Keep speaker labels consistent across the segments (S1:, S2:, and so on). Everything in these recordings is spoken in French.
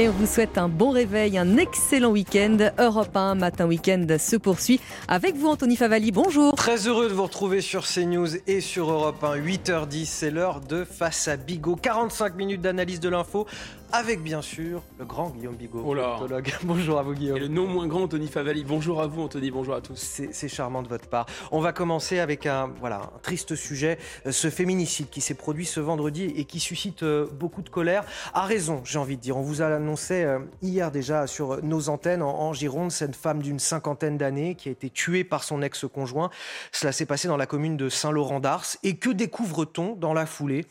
S1: Et on vous souhaite un bon réveil, un excellent week-end. Europe 1 Matin Week-end se poursuit avec vous, Anthony Favali. Bonjour.
S2: Très heureux de vous retrouver sur CNews et sur Europe 1. 8h10, c'est l'heure de Face à Bigot. 45 minutes d'analyse de l'info avec bien sûr le grand Guillaume Bigot,
S3: oh
S2: Bonjour à vous Guillaume.
S3: Et le non moins grand Anthony Favali. Bonjour à vous Anthony, bonjour à tous.
S2: C'est charmant de votre part. On va commencer avec un, voilà, un triste sujet, euh, ce féminicide qui s'est produit ce vendredi et qui suscite euh, beaucoup de colère. A raison, j'ai envie de dire. On vous a annoncé euh, hier déjà sur nos antennes en, Gironde cette femme d'une cinquantaine d'années qui a été tuée par son ex-conjoint. Cela s'est passé dans la commune de Saint-Laurent-d'Ars. Et que découvre-t-on dans la foulée?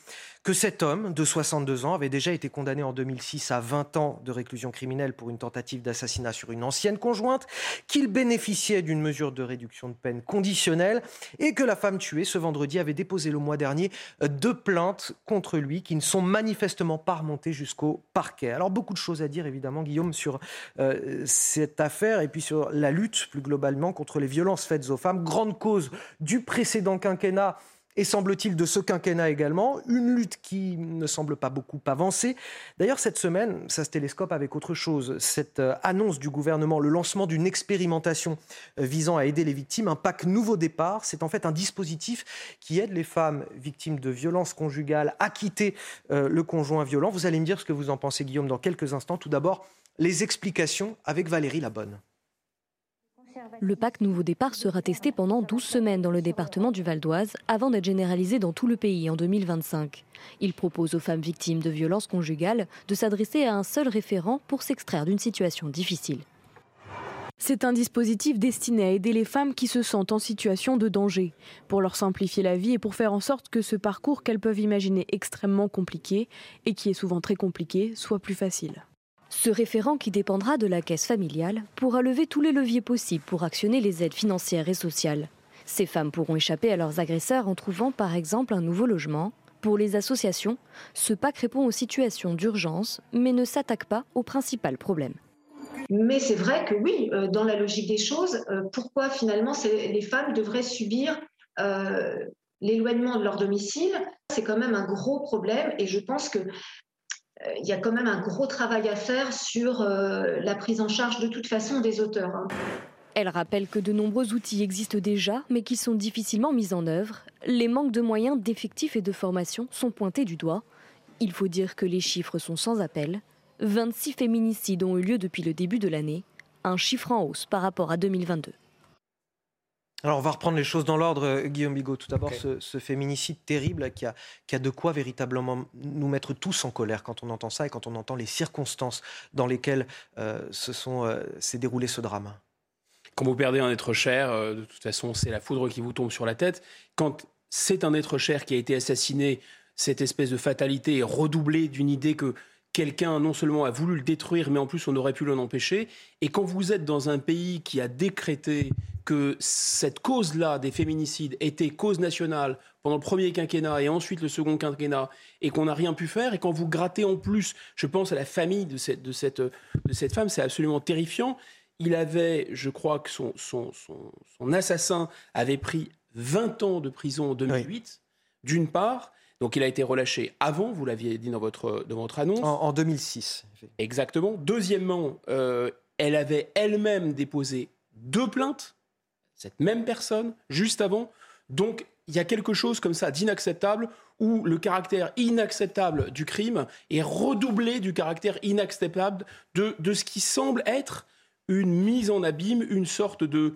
S2: Que cet homme de 62 ans avait déjà été condamné en 2006 à 20 ans de réclusion criminelle pour une tentative d'assassinat sur une ancienne conjointe, qu'il bénéficiait d'une mesure de réduction de peine conditionnelle et que la femme tuée ce vendredi avait déposé le mois dernier deux plaintes contre lui qui ne sont manifestement pas remontées jusqu'au parquet. Alors beaucoup de choses à dire évidemment Guillaume sur euh, cette affaire et puis sur la lutte plus globalement contre les violences faites aux femmes, grande cause du précédent quinquennat et semble-t-il de ce quinquennat également, une lutte qui ne semble pas beaucoup avancer. D'ailleurs, cette semaine, ça se télescope avec autre chose. Cette euh, annonce du gouvernement, le lancement d'une expérimentation euh, visant à aider les victimes, un pack Nouveau Départ, c'est en fait un dispositif qui aide les femmes victimes de violences conjugales à quitter euh, le conjoint violent. Vous allez me dire ce que vous en pensez, Guillaume, dans quelques instants. Tout d'abord, les explications avec Valérie Labonne.
S4: Le pacte Nouveau Départ sera testé pendant 12 semaines dans le département du Val d'Oise avant d'être généralisé dans tout le pays en 2025. Il propose aux femmes victimes de violences conjugales de s'adresser à un seul référent pour s'extraire d'une situation difficile. C'est un dispositif destiné à aider les femmes qui se sentent en situation de danger, pour leur simplifier la vie et pour faire en sorte que ce parcours qu'elles peuvent imaginer extrêmement compliqué, et qui est souvent très compliqué, soit plus facile. Ce référent qui dépendra de la caisse familiale pourra lever tous les leviers possibles pour actionner les aides financières et sociales. Ces femmes pourront échapper à leurs agresseurs en trouvant par exemple un nouveau logement. Pour les associations, ce PAC répond aux situations d'urgence mais ne s'attaque pas au principal problème.
S5: Mais c'est vrai que oui, euh, dans la logique des choses, euh, pourquoi finalement les femmes devraient subir euh, l'éloignement de leur domicile C'est quand même un gros problème et je pense que il y a quand même un gros travail à faire sur euh, la prise en charge de toute façon des auteurs. Hein.
S4: Elle rappelle que de nombreux outils existent déjà, mais qui sont difficilement mis en œuvre. Les manques de moyens, d'effectifs et de formation sont pointés du doigt. Il faut dire que les chiffres sont sans appel. 26 féminicides ont eu lieu depuis le début de l'année, un chiffre en hausse par rapport à 2022.
S2: Alors on va reprendre les choses dans l'ordre, euh, Guillaume Bigot. Tout d'abord, ce, féminicide terrible qui a, qui a, de quoi véritablement nous mettre tous en colère quand on entend ça et quand on entend les circonstances dans lesquelles euh, euh, s'est déroulé ce drame.
S3: Quand vous perdez un être cher, de toute façon, c'est la foudre qui vous tombe sur la tête. Quand c'est un être cher qui a été assassiné, cette espèce de fatalité est redoublée d'une idée que quelqu'un non seulement a voulu le détruire, mais en plus on aurait pu l'en empêcher. Et quand vous êtes dans un pays qui a décrété que cette cause-là des féminicides était cause nationale pendant le premier quinquennat et ensuite le second quinquennat, et qu'on n'a rien pu faire, et quand vous grattez en plus, je pense à la famille de cette, de cette, de cette femme, c'est absolument terrifiant. Il avait, je crois que son, son, son, assassin avait pris 20 ans de prison en 2008, d'une part, donc il a été relâché avant, vous l'aviez dit dans votre, dans votre annonce.
S2: En, 2006.
S3: Exactement. Deuxièmement, euh, elle avait elle-même déposé deux plaintes, cette même personne, juste avant. Donc il y a quelque chose comme ça d'inacceptable où le caractère inacceptable du crime est redoublé du caractère inacceptable de, de ce qui semble être une mise en abîme, une sorte de,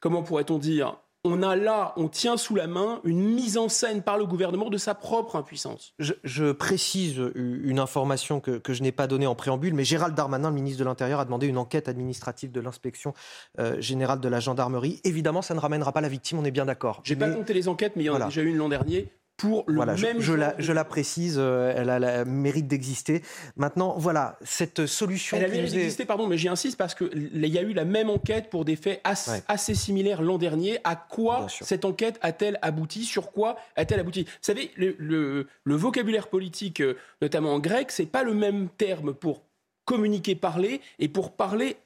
S3: comment pourrait-on dire, on a là, on tient sous la main une mise en scène par le gouvernement de sa propre impuissance.
S2: Je, précise une information que, je n'ai pas donnée en préambule, mais Gérald Darmanin, le ministre de l'Intérieur, a demandé une enquête administrative de l'inspection euh, générale de la gendarmerie. Évidemment, ça ne ramènera pas la victime, on est bien d'accord.
S3: J'ai n'ai pas compté les enquêtes, mais il y en a déjà eu une l'an dernier pour le
S2: voilà,
S3: même
S2: je, je, la, précise, euh, elle a le mérite d'exister. Maintenant, voilà, cette solution.
S3: Elle a le mérite d'exister, pardon, mais j'y insiste parce qu'il y a eu la même enquête pour des faits assez similaires l'an dernier. À quoi cette enquête a-t-elle abouti? Sur quoi a-t-elle abouti? Vous savez, le, vocabulaire politique, euh, notamment en grec, c'est pas le même terme pour communiquer, parler, et pour parler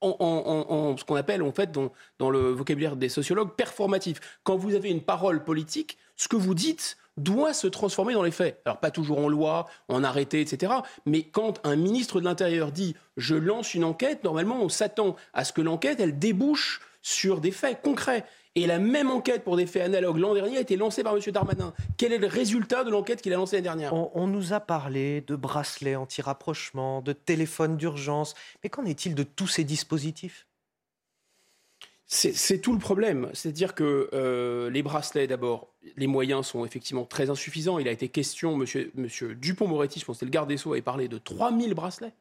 S3: en, ce qu'on appelle en fait dans, dans, le vocabulaire des sociologues performatif. Quand vous avez une parole politique, ce que vous dites doit se transformer dans les faits. Alors pas toujours en loi, en arrêté, etc. Mais quand un ministre de l'Intérieur dit je lance une enquête, normalement on s'attend à ce que l'enquête, elle débouche sur des faits concrets. Et la même enquête pour des faits analogues l'an dernier a été lancée par M. Darmanin. Quel est le résultat de l'enquête qu'il a lancée l'année dernière?
S2: On, nous a parlé de bracelets anti-rapprochement, de téléphones d'urgence. Mais qu'en est-il de tous ces dispositifs?
S3: C'est tout le problème. C'est-à-dire que euh, les bracelets, d'abord, les moyens sont effectivement très insuffisants. Il a été question, monsieur, monsieur Dupont-Moretti, je pense que le garde des Sceaux, avait parlé de 3000 bracelets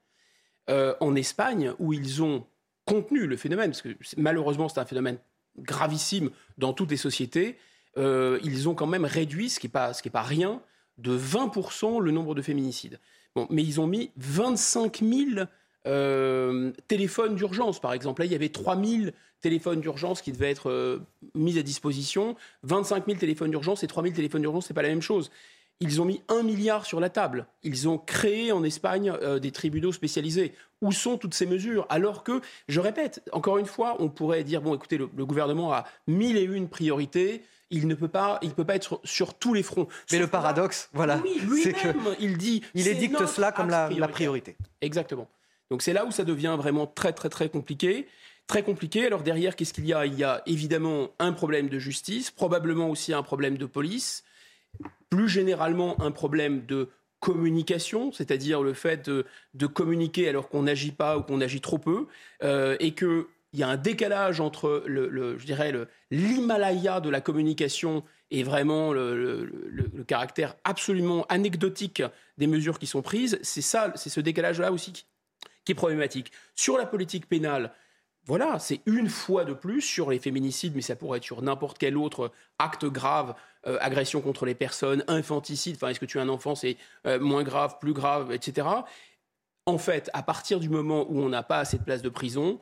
S3: euh, en Espagne, où ils ont contenu le phénomène, parce que malheureusement c'est un phénomène gravissime dans toutes les sociétés, euh, ils ont quand même réduit, ce qui n'est pas, pas rien, de 20% le nombre de féminicides. Bon, mais ils ont mis 25 000 euh, téléphones d'urgence, par exemple. Là, il y avait 3 000 téléphones d'urgence qui devaient être euh, mis à disposition. 25 000 téléphones d'urgence et 3 000 téléphones d'urgence, ce n'est pas la même chose. Ils ont mis un milliard sur la table. Ils ont créé en Espagne euh, des tribunaux spécialisés. Où sont toutes ces mesures? Alors que, je répète, encore une fois, on pourrait dire bon, écoutez, le, gouvernement a mille et une priorités. Il ne peut pas, il peut pas être sur, tous les fronts.
S2: Mais le paradoxe, voilà,
S3: c'est que il dit,
S2: il édicte cela comme la, la priorité.
S3: Exactement. Donc c'est là où ça devient vraiment très très très compliqué. Très compliqué. Alors derrière, qu'est-ce qu'il y a? Il y a évidemment un problème de justice, probablement aussi un problème de police, plus généralement un problème de communication, c'est-à-dire le fait de, communiquer alors qu'on n'agit pas ou qu'on agit trop peu, euh, et qu'il y a un décalage entre le, je dirais l'Himalaya de la communication et vraiment le, caractère absolument anecdotique des mesures qui sont prises. C'est ça, c'est ce décalage-là aussi qui, qui est problématique. Sur la politique pénale, voilà, c'est une fois de plus sur les féminicides, mais ça pourrait être sur n'importe quel autre acte grave, euh, agression contre les personnes, infanticide, enfin est-ce que tu as un enfant, c'est euh, moins grave, plus grave, etc. En fait, à partir du moment où on n'a pas assez de places de prison,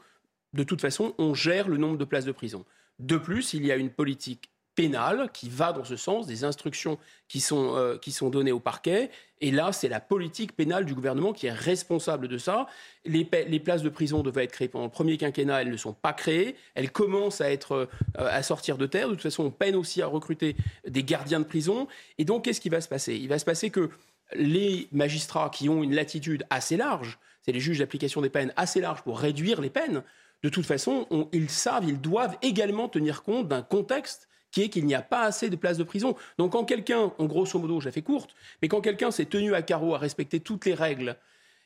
S3: de toute façon, on gère le nombre de places de prison. De plus, il y a une politique pénale qui va dans ce sens, des instructions qui sont, euh, qui sont données au parquet. Et là, c'est la politique pénale du gouvernement qui est responsable de ça. Les, places de prison devaient être créées pendant le premier quinquennat, elles ne sont pas créées. Elles commencent à, être, euh, à sortir de terre. De toute façon, on peine aussi à recruter des gardiens de prison. Et donc, qu'est-ce qui va se passer? Il va se passer que les magistrats qui ont une latitude assez large, c'est les juges d'application des peines assez larges pour réduire les peines, de toute façon, ils savent, ils doivent également tenir compte d'un contexte qui est qu'il n'y a pas assez de places de prison. Donc quand quelqu'un, en grosso modo, je la fais courte, mais quand quelqu'un s'est tenu à carreau à respecter toutes les règles,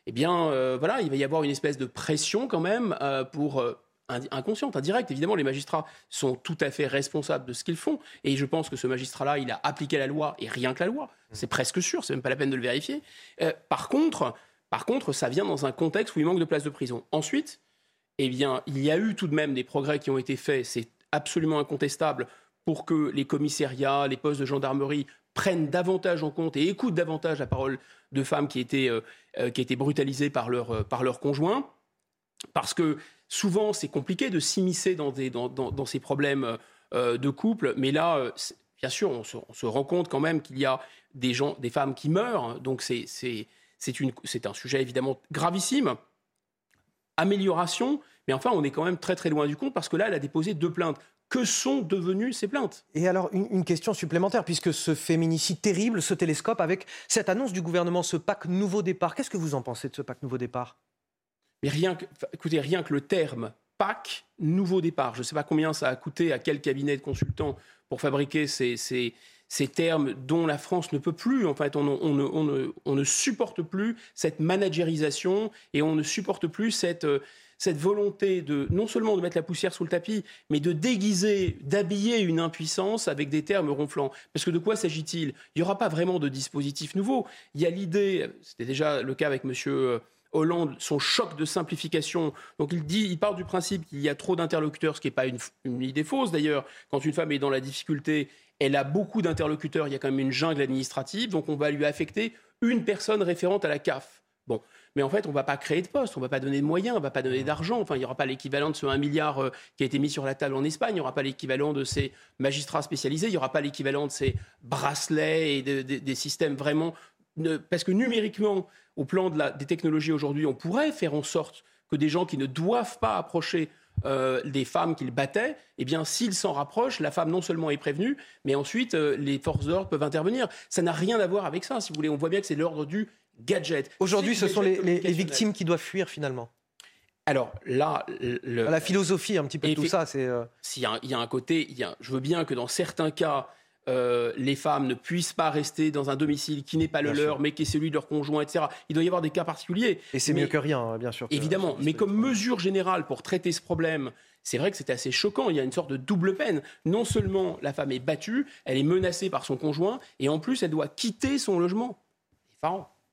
S3: eh bien euh, voilà, il va y avoir une espèce de pression quand même euh, pour euh, inconsciente, indirecte. Évidemment, les magistrats sont tout à fait responsables de ce qu'ils font. Et je pense que ce magistrat-là, il a appliqué la loi et rien que la loi. C'est presque sûr, c'est même pas la peine de le vérifier. par, contre, par contre, ça vient dans un contexte où il manque de places de prison. Ensuite, eh bien, il y a eu tout de même des progrès qui ont été faits, c'est absolument incontestable, pour que les commissariats, les postes de gendarmerie prennent davantage en compte et écoutent davantage la parole de femmes qui étaient, euh, euh, brutalisées par leur, euh, par leur conjoint. Parce que souvent, c'est compliqué de s'immiscer dans, ces problèmes de couple. Mais là, bien sûr, on se, rend compte quand même qu'il y a des, femmes qui meurent. Donc, c'est, c'est un sujet évidemment gravissime. Amélioration, mais enfin, on est quand même très très loin du compte parce que là, elle a déposé deux plaintes que sont devenues ces plaintes
S2: Et alors, une, question supplémentaire, puisque ce féminicide terrible se télescope avec cette annonce du gouvernement, ce pacte nouveau départ. Qu'est-ce que vous en pensez de ce pacte nouveau départ?
S3: Mais rien que, écoutez, rien que le terme PAC, nouveau départ, je ne sais pas combien ça a coûté à quel cabinet de consultants pour fabriquer ces, ces, ces termes dont la France ne peut plus. En fait, on, on, on, on ne supporte plus cette managérisation et on ne supporte plus cette, euh, cette volonté de non seulement de mettre la poussière sous le tapis, mais de déguiser, d'habiller une impuissance avec des termes ronflants. Parce que de quoi s'agit-il? Il n'y aura pas vraiment de dispositif nouveau. Il y a l'idée, c'était déjà le cas avec Monsieur euh, Hollande, son choc de simplification. Donc il dit, il part du principe qu'il y a trop d'interlocuteurs, ce qui n'est pas une, une, idée fausse d'ailleurs. Quand une femme est dans la difficulté, elle a beaucoup d'interlocuteurs, il y a quand même une jungle administrative, donc on va lui affecter une personne référente à la CAF. Bon, mais en fait, on ne va pas créer de postes, on ne va pas donner de moyens, on ne va pas donner d'argent. Enfin, il n'y aura pas l'équivalent de ce 1 milliard euh, qui a été mis sur la table en Espagne, il n'y aura pas l'équivalent de ces magistrats spécialisés, il n'y aura pas l'équivalent de ces bracelets et des systèmes vraiment. parce que numériquement, au plan de la, des technologies aujourd'hui, on pourrait faire en sorte que des gens qui ne doivent pas approcher euh, des femmes qu'il battait, eh bien, s'il s'en rapproche, la femme non seulement est prévenue, mais ensuite euh, les forces d'ordre peuvent intervenir. Ça n'a rien à voir avec ça, si vous voulez. On voit bien que c'est l'ordre du gadget.
S2: Aujourd'hui, ce sont les, victimes qui doivent fuir finalement.
S3: Alors là,
S2: la philosophie un petit peu de tout ça, c'est.
S3: Il y, a un côté, je veux bien que dans certains cas, euh, les femmes ne puissent pas rester dans un domicile qui n'est pas le leur, mais qui est celui de leur conjoint, etc. Il doit y avoir des cas particuliers.
S2: Et c'est mieux que rien, hein, bien sûr.
S3: Évidemment, mais comme mesure générale pour traiter ce problème, c'est vrai que c'est assez choquant. Il y a une sorte de double peine. Non seulement la femme est battue, elle est menacée par son conjoint, et en plus, elle doit quitter son logement. C'est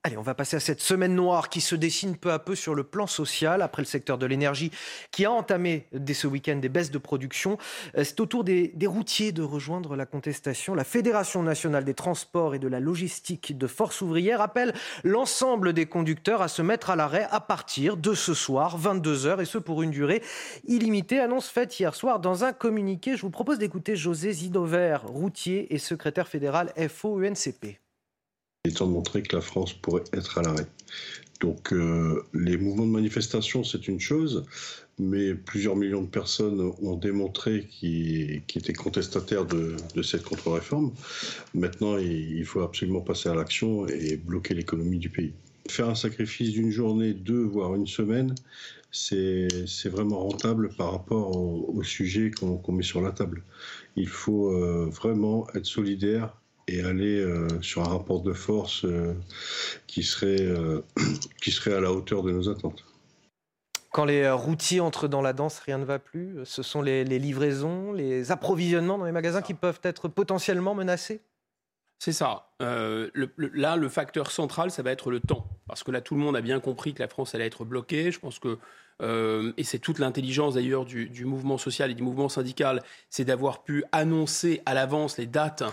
S2: Allez, on va passer à cette semaine noire qui se dessine peu à peu sur le plan social après le secteur de l'énergie qui a entamé dès ce week-end des baisses de production. Euh, c'est au tour des, routiers de rejoindre la contestation. La Fédération nationale des transports et de la logistique de Force ouvrière appelle l'ensemble des conducteurs à se mettre à l'arrêt à partir de ce soir, 22h, et ce pour une durée illimitée. Annonce faite hier soir dans un communiqué. Je vous propose d'écouter José Zidover, routier et secrétaire fédéral FO-UNCP.
S6: Il est temps de montrer que la France pourrait être à l'arrêt. Donc euh, les mouvements de manifestation, c'est une chose, mais plusieurs millions de personnes ont démontré qu'ils étaient contestataires de, cette contre-réforme. Maintenant, il faut absolument passer à l'action et bloquer l'économie du pays. Faire un sacrifice d'une journée, deux, voire une semaine, c'est vraiment rentable par rapport au, sujet qu'on met sur la table. Il faut euh, vraiment être solidaire et aller euh, sur un rapport de force euh, qui, serait, euh, qui serait à la hauteur de nos attentes.
S2: Quand les routiers entrent dans la danse, rien ne va plus. Ce sont les, livraisons, les approvisionnements dans les magasins qui peuvent être potentiellement menacés?
S3: C'est ça. là, le facteur central, ça va être le temps. Parce que là, tout le monde a bien compris que la France allait être bloquée. Je pense que, et c'est toute l'intelligence d'ailleurs du, du, mouvement social et du mouvement syndical, c'est d'avoir pu annoncer à l'avance les dates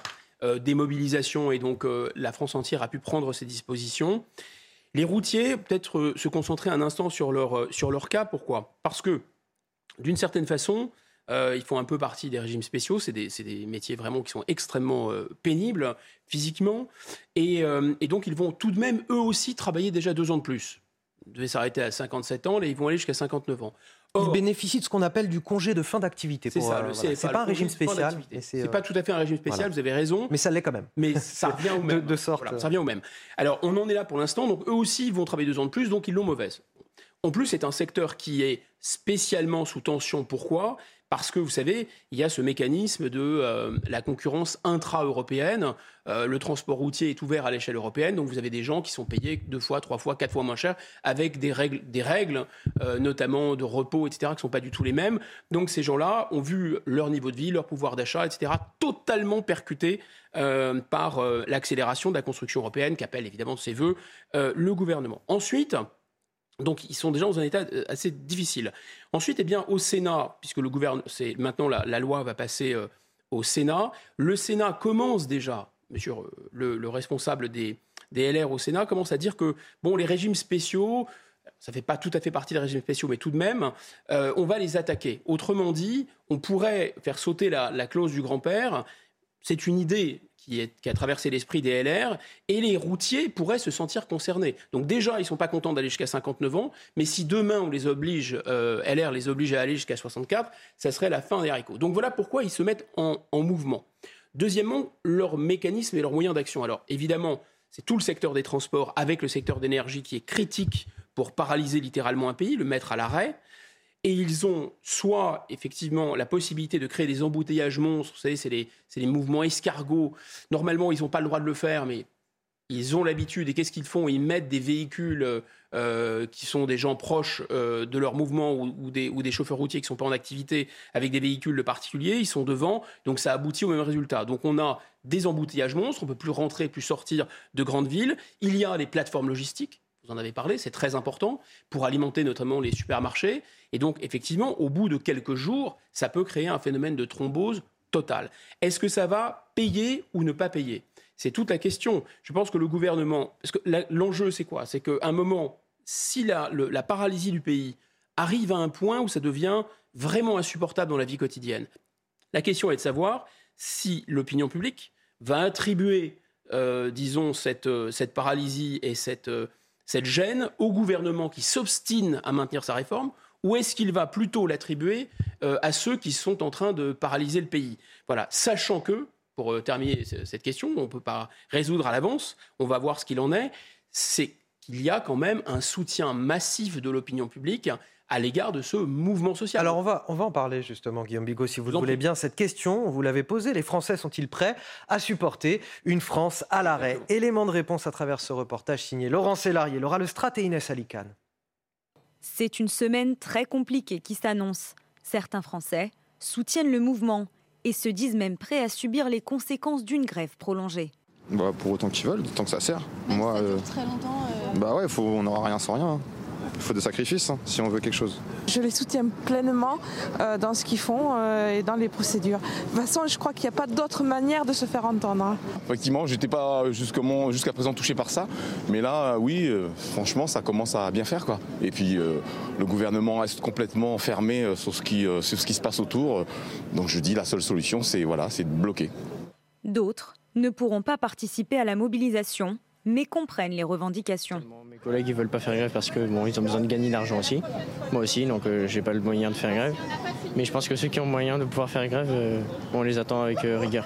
S3: des mobilisations et donc euh, la France entière a pu prendre ses dispositions. Les routiers, peut-être euh, se concentrer un instant sur leur, sur leur cas. Pourquoi? Parce que, d'une certaine façon, ils font un peu partie des régimes spéciaux. C'est des, des, métiers vraiment qui sont extrêmement pénibles physiquement. Et, et, donc, ils vont tout de même, eux aussi, travailler déjà deux ans de plus. Ils devaient s'arrêter à 57 ans, là, ils vont aller jusqu'à 59 ans.
S2: Ils bénéficient de ce qu'on appelle du congé de fin d'activité.
S3: C'est ça.
S2: Euh, c'est pas un régime spécial.
S3: C'est pas tout à fait un régime spécial. Vous avez raison.
S2: Mais ça l'est quand même.
S3: Mais ça revient au même.
S2: De, sorte.
S3: ça revient au même. Alors on en est là pour l'instant. Donc eux aussi ils vont travailler deux ans de plus. Donc ils l'ont mauvaise. En plus, c'est un secteur qui est spécialement sous tension. Pourquoi? Parce que vous savez, il y a ce mécanisme de euh, la concurrence intra-européenne. Euh, le transport routier est ouvert à l'échelle européenne, donc vous avez des gens qui sont payés deux fois, trois fois, quatre fois moins cher, avec des règles, des règles euh, notamment de repos, etc., qui ne sont pas du tout les mêmes. Donc ces gens-là ont vu leur niveau de vie, leur pouvoir d'achat, etc., totalement percuté par l'accélération de la construction européenne, qu'appelle évidemment de ses voeux le gouvernement. Ensuite, donc ils sont déjà dans un état euh, assez difficile. Ensuite, eh bien, au Sénat, puisque le gouvernement, c'est maintenant la, loi va passer euh, au Sénat, le Sénat commence déjà, monsieur euh, le, responsable des, LR au Sénat commence à dire que bon, les régimes spéciaux, ça fait pas tout à fait partie des régimes spéciaux, mais tout de même, on va les attaquer. Autrement dit, on pourrait faire sauter la, la clause du grand-père. C'est une idée qui, a traversé l'esprit des LR, et les routiers pourraient se sentir concernés. Donc déjà, ils ne sont pas contents d'aller jusqu'à 59 ans, mais si demain on les oblige, euh, LR les oblige à aller jusqu'à 64, ça serait la fin des haricots. Donc voilà pourquoi ils se mettent en, mouvement. Deuxièmement, leur mécanisme et leurs moyens d'action. Alors évidemment, c'est tout le secteur des transports avec le secteur d'énergie qui est critique pour paralyser littéralement un pays, le mettre à l'arrêt et ils ont soit effectivement la possibilité de créer des embouteillages monstres, vous savez, c'est les, mouvements escargots. Normalement, ils n'ont pas le droit de le faire, mais ils ont l'habitude. Et qu'est-ce qu'ils font? Ils mettent des véhicules euh, qui sont des gens proches euh, de leur mouvement ou, des, ou, des, chauffeurs routiers qui ne sont pas en activité avec des véhicules de particuliers. Ils sont devant, donc ça aboutit au même résultat. Donc on a des embouteillages monstres, on ne peut plus rentrer, plus sortir de grandes villes. Il y a les plateformes logistiques vous en avez parlé, c'est très important pour alimenter notamment les supermarchés. Et donc, effectivement, au bout de quelques jours, ça peut créer un phénomène de thrombose totale. Est-ce que ça va payer ou ne pas payer? C'est toute la question. Je pense que le gouvernement. L'enjeu, c'est quoi? C'est qu'à un moment, si la, la paralysie du pays arrive à un point où ça devient vraiment insupportable dans la vie quotidienne, la question est de savoir si l'opinion publique va attribuer, euh, disons, cette, euh, cette paralysie et cette. Euh, cette gêne au gouvernement qui s'obstine à maintenir sa réforme, ou est-ce qu'il va plutôt l'attribuer euh, à ceux qui sont en train de paralyser le pays? Voilà, sachant que, pour euh, terminer cette question, on ne peut pas résoudre à l'avance, on va voir ce qu'il en est, c'est qu'il y a quand même un soutien massif de l'opinion publique à l'égard de ce mouvement social.
S2: Alors on va, on va en parler justement, Guillaume Bigot, si vous, le voulez bien. Cette question, vous l'avez posée, les Français sont-ils prêts à supporter une France à l'arrêt? Élément de réponse à travers ce reportage signé Laurent Sélarié, Laura Strat et Inès Alicane.
S7: C'est une semaine très compliquée qui s'annonce. Certains Français soutiennent le mouvement et se disent même prêts à subir les conséquences d'une grève prolongée.
S8: Bah, pour autant qu'ils veulent, tant que ça sert. Moi, euh, très longtemps. Euh. Bah ouais, faut, on n'aura rien sans rien. Il faut des sacrifices hein, si on veut quelque chose.
S9: Je les soutiens pleinement euh, dans ce qu'ils font euh, et dans les procédures. De toute façon, je crois qu'il n'y a pas d'autre manière de se faire entendre. Hein.
S8: Effectivement, je n'étais pas jusqu'à présent touché par ça, mais là, oui, euh, franchement, ça commence à bien faire. Quoi. Et puis, le gouvernement reste complètement fermé sur ce, qui, sur ce qui se passe autour. Donc je dis, la seule solution, c'est voilà, de bloquer.
S7: D'autres ne pourront pas participer à la mobilisation mais comprennent les revendications.
S10: Mes collègues ne veulent pas faire grève parce que bon, ils ont besoin de gagner de l'argent aussi. Moi aussi, donc je euh, j'ai pas le moyen de faire grève. Mais je pense que ceux qui ont moyen de pouvoir faire grève, euh, on les attend avec euh, rigueur.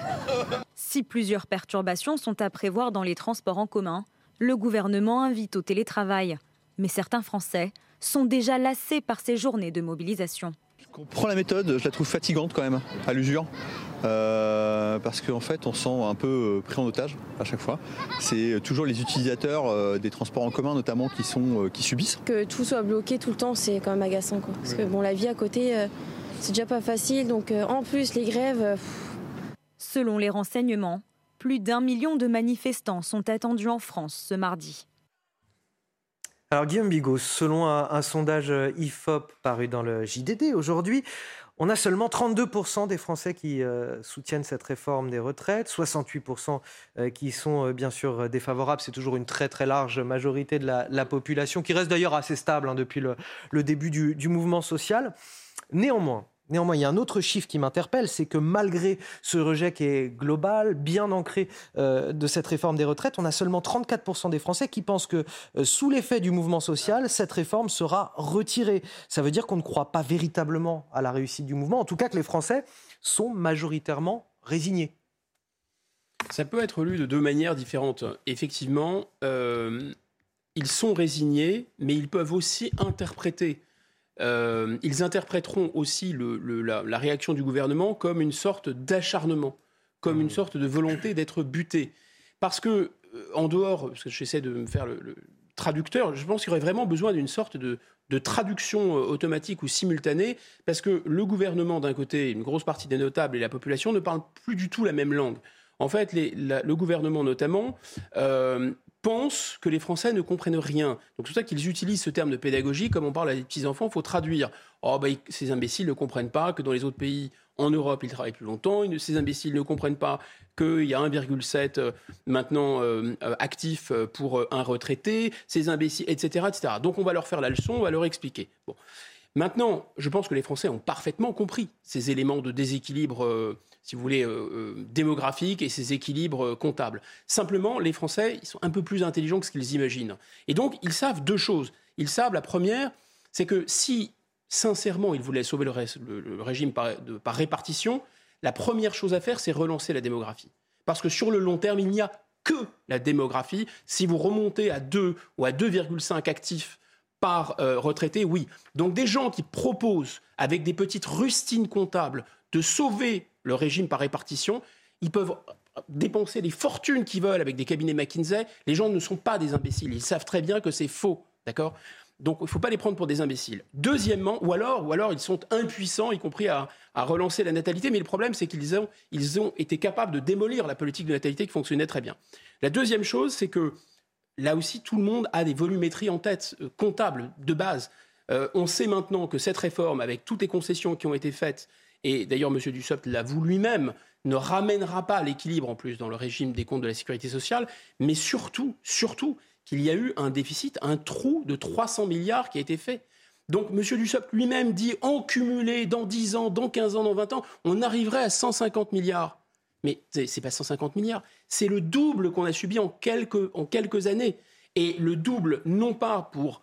S7: Si plusieurs perturbations sont à prévoir dans les transports en commun, le gouvernement invite au télétravail. Mais certains Français sont déjà lassés par ces journées de mobilisation.
S11: Je comprends la méthode, je la trouve fatigante quand même, à l'usure. Euh, parce qu'en fait on sent un peu euh, pris en otage à chaque fois. C'est toujours les utilisateurs euh, des transports en commun notamment qui, sont, qui subissent.
S12: Que tout soit bloqué tout le temps c'est quand même agaçant. Quoi. Parce que bon, la vie à côté c'est déjà pas facile donc en plus les grèves...
S7: Selon les renseignements, plus d'un million de manifestants sont attendus en France ce mardi.
S2: Alors Guillaume Bigot, selon un, sondage IFOP paru dans le JDD aujourd'hui, on a seulement 32% des Français qui euh, soutiennent cette réforme des retraites, 68% euh, qui sont euh, bien sûr défavorables. C'est toujours une très très large majorité de la, population, qui reste d'ailleurs assez stable hein, depuis le, début du mouvement social. Néanmoins, Néanmoins, il y a un autre chiffre qui m'interpelle, c'est que malgré ce rejet qui est global, bien ancré euh, de cette réforme des retraites, on a seulement 34% des Français qui pensent que euh, sous l'effet du mouvement social, cette réforme sera retirée. Ça veut dire qu'on ne croit pas véritablement à la réussite du mouvement, en tout cas que les Français sont majoritairement résignés.
S3: Ça peut être lu de deux manières différentes. Effectivement, euh, ils sont résignés, mais ils peuvent aussi interpréter euh, ils interpréteront aussi la, réaction du gouvernement comme une sorte d'acharnement, comme une mmh. sorte de volonté d'être buté. Parce que, euh, en dehors, parce que j'essaie de me faire le, traducteur, je pense qu'il y aurait vraiment besoin d'une sorte de, traduction euh, automatique ou simultanée, parce que le gouvernement, d'un côté, une grosse partie des notables et la population ne parlent plus du tout la même langue. En fait, le gouvernement notamment pensent que les Français ne comprennent rien. Donc c'est pour ça qu'ils utilisent ce terme de pédagogie, comme on parle à des petits-enfants, il faut traduire. Oh, bah, ces imbéciles ne comprennent pas que dans les autres pays, en Europe, ils travaillent plus longtemps. Ces imbéciles ne comprennent pas qu'il y a 1,7 euh, maintenant euh, euh, actifs pour un retraité. Ces imbéciles, etc., etc. Donc on va leur faire la leçon, on va leur expliquer. Bon. Maintenant, je pense que les Français ont parfaitement compris ces éléments de déséquilibre si vous voulez, euh, euh, démographique et ses équilibres euh, comptables. Simplement, les Français, ils sont un peu plus intelligents que ce qu'ils imaginent. Et donc, ils savent deux choses. Ils savent, la première, c'est que si, sincèrement, ils voulaient sauver le, régime par, par répartition, la première chose à faire, c'est relancer la démographie. Parce que sur le long terme, il n'y a que la démographie. Si vous remontez à 2 ou à 2,5 actifs par retraité, oui. Donc des gens qui proposent, avec des petites rustines comptables, de sauver le régime par répartition. Ils peuvent dépenser des fortunes qu'ils veulent avec des cabinets McKinsey. Les gens ne sont pas des imbéciles. Ils savent très bien que c'est faux. D'accord? Donc, il ne faut pas les prendre pour des imbéciles. Deuxièmement, ou alors, ou alors ils sont impuissants, y compris à, relancer la natalité. Mais le problème, c'est qu'ils ont, ont été capables de démolir la politique de natalité qui fonctionnait très bien. La deuxième chose, c'est que là aussi, tout le monde a des volumétries en tête, euh, comptables, de base. Euh, on sait maintenant que cette réforme, avec toutes les concessions qui ont été faites, et d'ailleurs M. Dussopt l'avoue lui-même, ne ramènera pas l'équilibre en plus dans le régime des comptes de la sécurité sociale, mais surtout, surtout qu'il y a eu un déficit, un trou de 300 milliards qui a été fait. Donc M. Dussopt lui-même dit en cumulé dans 10 ans, dans 15 ans, dans 20 ans, on arriverait à 150 milliards. Mais ce n'est pas 150 milliards, c'est le double qu'on a subi en quelques, années. Et le double, non pas pour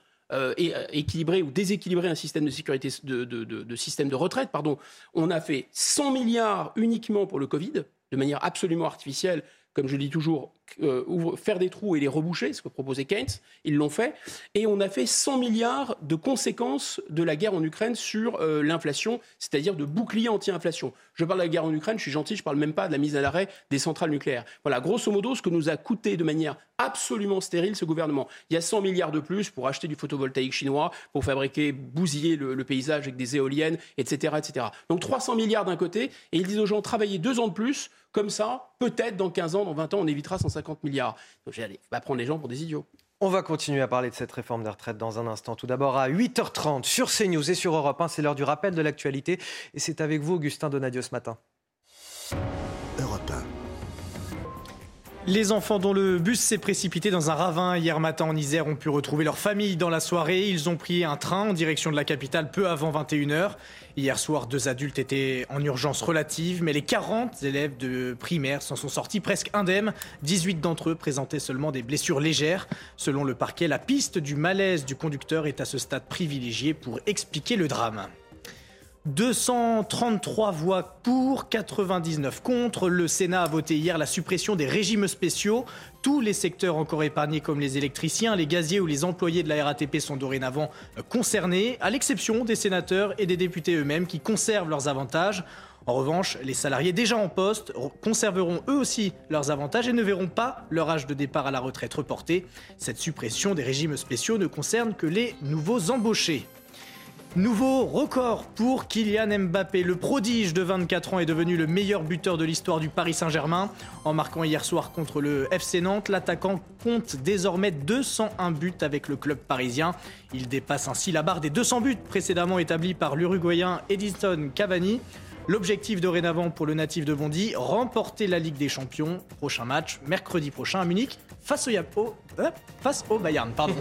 S3: et, équilibrer ou déséquilibrer un système de sécurité, système de retraite, pardon. On a fait 100 milliards uniquement pour le Covid, de manière absolument artificielle, comme je dis toujours, euh, faire des trous et les reboucher, ce que proposait Keynes. Ils l'ont fait. Et on a fait 100 milliards de conséquences de la guerre en Ukraine sur euh, l'inflation, c'est-à-dire de bouclier anti-inflation. Je parle de la guerre en Ukraine, je suis gentil, je ne parle même pas de la mise à l'arrêt des centrales nucléaires. Voilà, grosso modo, ce que nous a coûté de manière absolument stérile ce gouvernement. Il y a 100 milliards de plus pour acheter du photovoltaïque chinois, pour fabriquer, bousiller le, paysage avec des éoliennes, etc., etc. Donc 300 milliards d'un côté, et ils disent aux gens, travaillez deux ans de plus comme ça, peut-être dans 15 ans, dans 20 ans, on évitera 150 milliards. Donc j'ai allé, va prendre les gens pour des idiots.
S2: On va continuer à parler de cette réforme des retraites dans un instant. Tout d'abord à 8h30 sur CNews et sur Europe 1, c'est l'heure du rappel de l'actualité. Et c'est avec vous, Augustin Donadio, ce matin.
S13: Les enfants dont le bus s'est précipité dans un ravin hier matin en Isère ont pu retrouver leur famille dans la soirée. Ils ont pris un train en direction de la capitale peu avant 21h. Hier soir, deux adultes étaient en urgence relative, mais les 40 élèves de primaire s'en sont sortis presque indemnes. 18 d'entre eux présentaient seulement des blessures légères. Selon le parquet, la piste du malaise du conducteur est à ce stade privilégiée pour expliquer le drame. 233 voix pour, 99 contre. Le Sénat a voté hier la suppression des régimes spéciaux. Tous les secteurs encore épargnés comme les électriciens, les gaziers ou les employés de la RATP sont dorénavant concernés, à l'exception des sénateurs et des députés eux-mêmes qui conservent leurs avantages. En revanche, les salariés déjà en poste conserveront eux aussi leurs avantages et ne verront pas leur âge de départ à la retraite reporté. Cette suppression des régimes spéciaux ne concerne que les nouveaux embauchés. Nouveau record pour Kylian Mbappé. Le prodige de 24 ans est devenu le meilleur buteur de l'histoire du Paris Saint-Germain. En marquant hier soir contre le FC Nantes, l'attaquant compte désormais 201 buts avec le club parisien. Il dépasse ainsi la barre des 200 buts précédemment établie par l'Uruguayen Edison Cavani. L'objectif dorénavant pour le natif de Bondy, remporter la Ligue des Champions. Prochain match, mercredi prochain à Munich, face au, Yapo, face au Bayern. Pardon.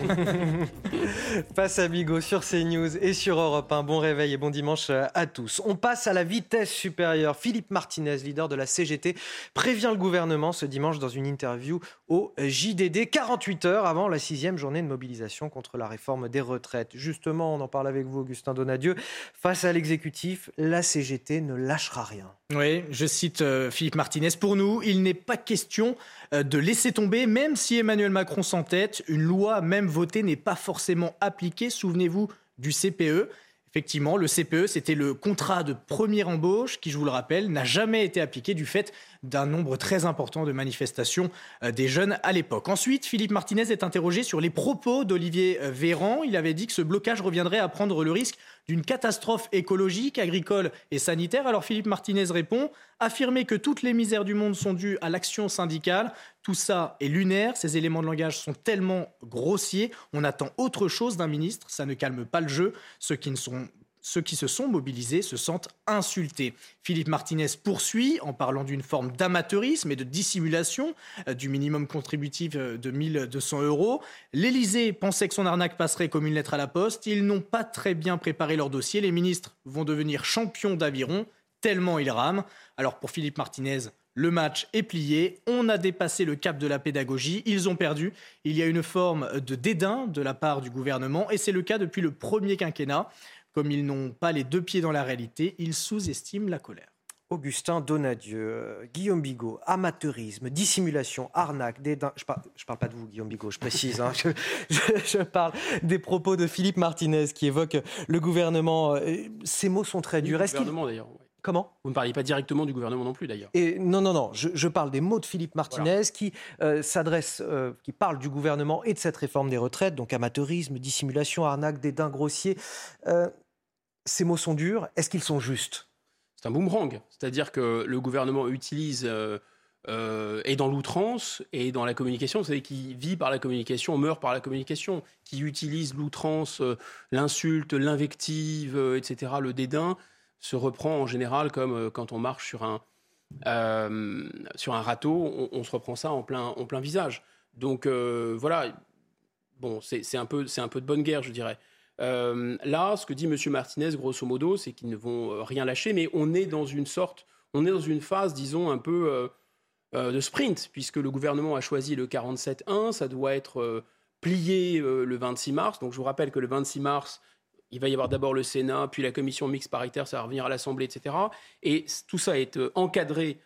S2: face à Bigot sur CNews et sur Europe. Un bon réveil et bon dimanche à tous. On passe à la vitesse supérieure. Philippe Martinez, leader de la CGT, prévient le gouvernement ce dimanche dans une interview au JDD, 48 heures avant la sixième journée de mobilisation contre la réforme des retraites. Justement, on en parle avec vous, Augustin Donadieu. Face à l'exécutif, la CGT ne lâchera rien.
S13: Oui, je cite euh, Philippe Martinez. Pour nous, il n'est pas question euh, de laisser tomber, même si Emmanuel Macron s'entête, une loi même votée n'est pas forcément appliquée. Souvenez-vous du CPE. Effectivement, le CPE, c'était le contrat de première embauche qui, je vous le rappelle, n'a jamais été appliqué du fait d'un nombre très important de manifestations euh, des jeunes à l'époque. Ensuite, Philippe Martinez est interrogé sur les propos d'Olivier euh, Véran. Il avait dit que ce blocage reviendrait à prendre le risque d'une catastrophe écologique, agricole et sanitaire. Alors Philippe Martinez répond affirmer que toutes les misères du monde sont dues à l'action syndicale. Tout ça est lunaire, ces éléments de langage sont tellement grossiers, on attend autre chose d'un ministre, ça ne calme pas le jeu. Ceux qui se sont mobilisés se sentent insultés. Philippe Martinez poursuit en parlant d'une forme d'amateurisme et de dissimulation euh, du minimum contributif euh, de 1200 euros. L'Élysée pensait que son arnaque passerait comme une lettre à la poste. Ils n'ont pas très bien préparé leur dossier. Les ministres vont devenir champions d'aviron tellement ils rament. Alors pour Philippe Martinez, le match est plié, on a dépassé le cap de la pédagogie, ils ont perdu. Il y a une forme de dédain de la part du gouvernement et c'est le cas depuis le premier quinquennat. Comme ils n'ont pas les deux pieds dans la réalité, ils sous-estiment la colère.
S2: Augustin Donadieu, euh, Guillaume Bigot, amateurisme, dissimulation, arnaque, dédain. Je ne parle, parle, pas de vous, Guillaume Bigot, je précise. Hein. je, parle des propos de Philippe Martinez qui évoque le gouvernement. Euh, ces mots sont très durs.
S3: Le gouvernement, d'ailleurs.
S2: Comment
S3: Vous ne parliez pas directement du gouvernement non plus, d'ailleurs.
S2: Et non, non, non. Je, parle des mots de Philippe Martinez qui euh, s'adresse, euh, qui parle du gouvernement et de cette réforme des retraites, donc amateurisme, dissimulation, arnaque, dédain grossier. Euh, ces mots sont durs. Est-ce qu'ils sont justes?
S3: C'est un boomerang. C'est-à-dire que le gouvernement utilise et dans l'outrance et dans la communication. Vous savez, qui vit par la communication, meurt par la communication, qui utilise l'outrance, l'insulte, l'invective, etc., le dédain se reprend en général comme euh, quand on marche sur un, euh, sur un râteau, on, se reprend ça en plein, en plein visage. Donc euh, voilà, bon, c'est un, peu, un peu de bonne guerre, je dirais. là, ce que dit M. Martinez, grosso modo, c'est qu'ils ne vont rien lâcher, mais on est dans une sorte, on est dans une phase, disons, un peu de sprint, puisque le gouvernement a choisi le 47-1, ça doit être plier le 26 mars. Donc je vous rappelle que le 26 mars, il va y avoir d'abord le Sénat, puis la commission mixte paritaire, ça va revenir à l'Assemblée, etc. Et tout ça est encadré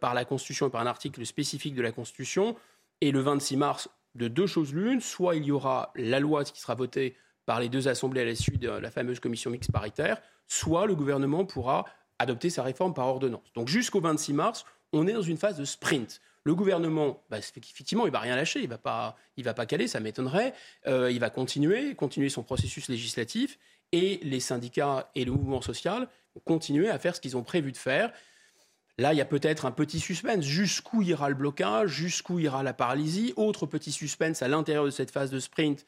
S3: par la Constitution et par un article spécifique de la Constitution. Et le 26 mars, de deux choses l'une, soit il y aura la loi qui sera votée par les deux assemblées à l'issue de la fameuse commission mixte paritaire, soit le gouvernement pourra adopter sa réforme par ordonnance. Donc jusqu'au 26 mars, on est dans une phase de sprint. Le gouvernement, bah, effectivement, il va rien lâcher, il va pas, il va pas caler, ça m'étonnerait. Euh, il va continuer, continuer son processus législatif, et les syndicats et le mouvement social vont continuer à faire ce qu'ils ont prévu de faire. Là, il y a peut-être un petit suspense. Jusqu'où ira le blocage? Jusqu'où ira la paralysie? Autre petit suspense à l'intérieur de cette phase de sprint.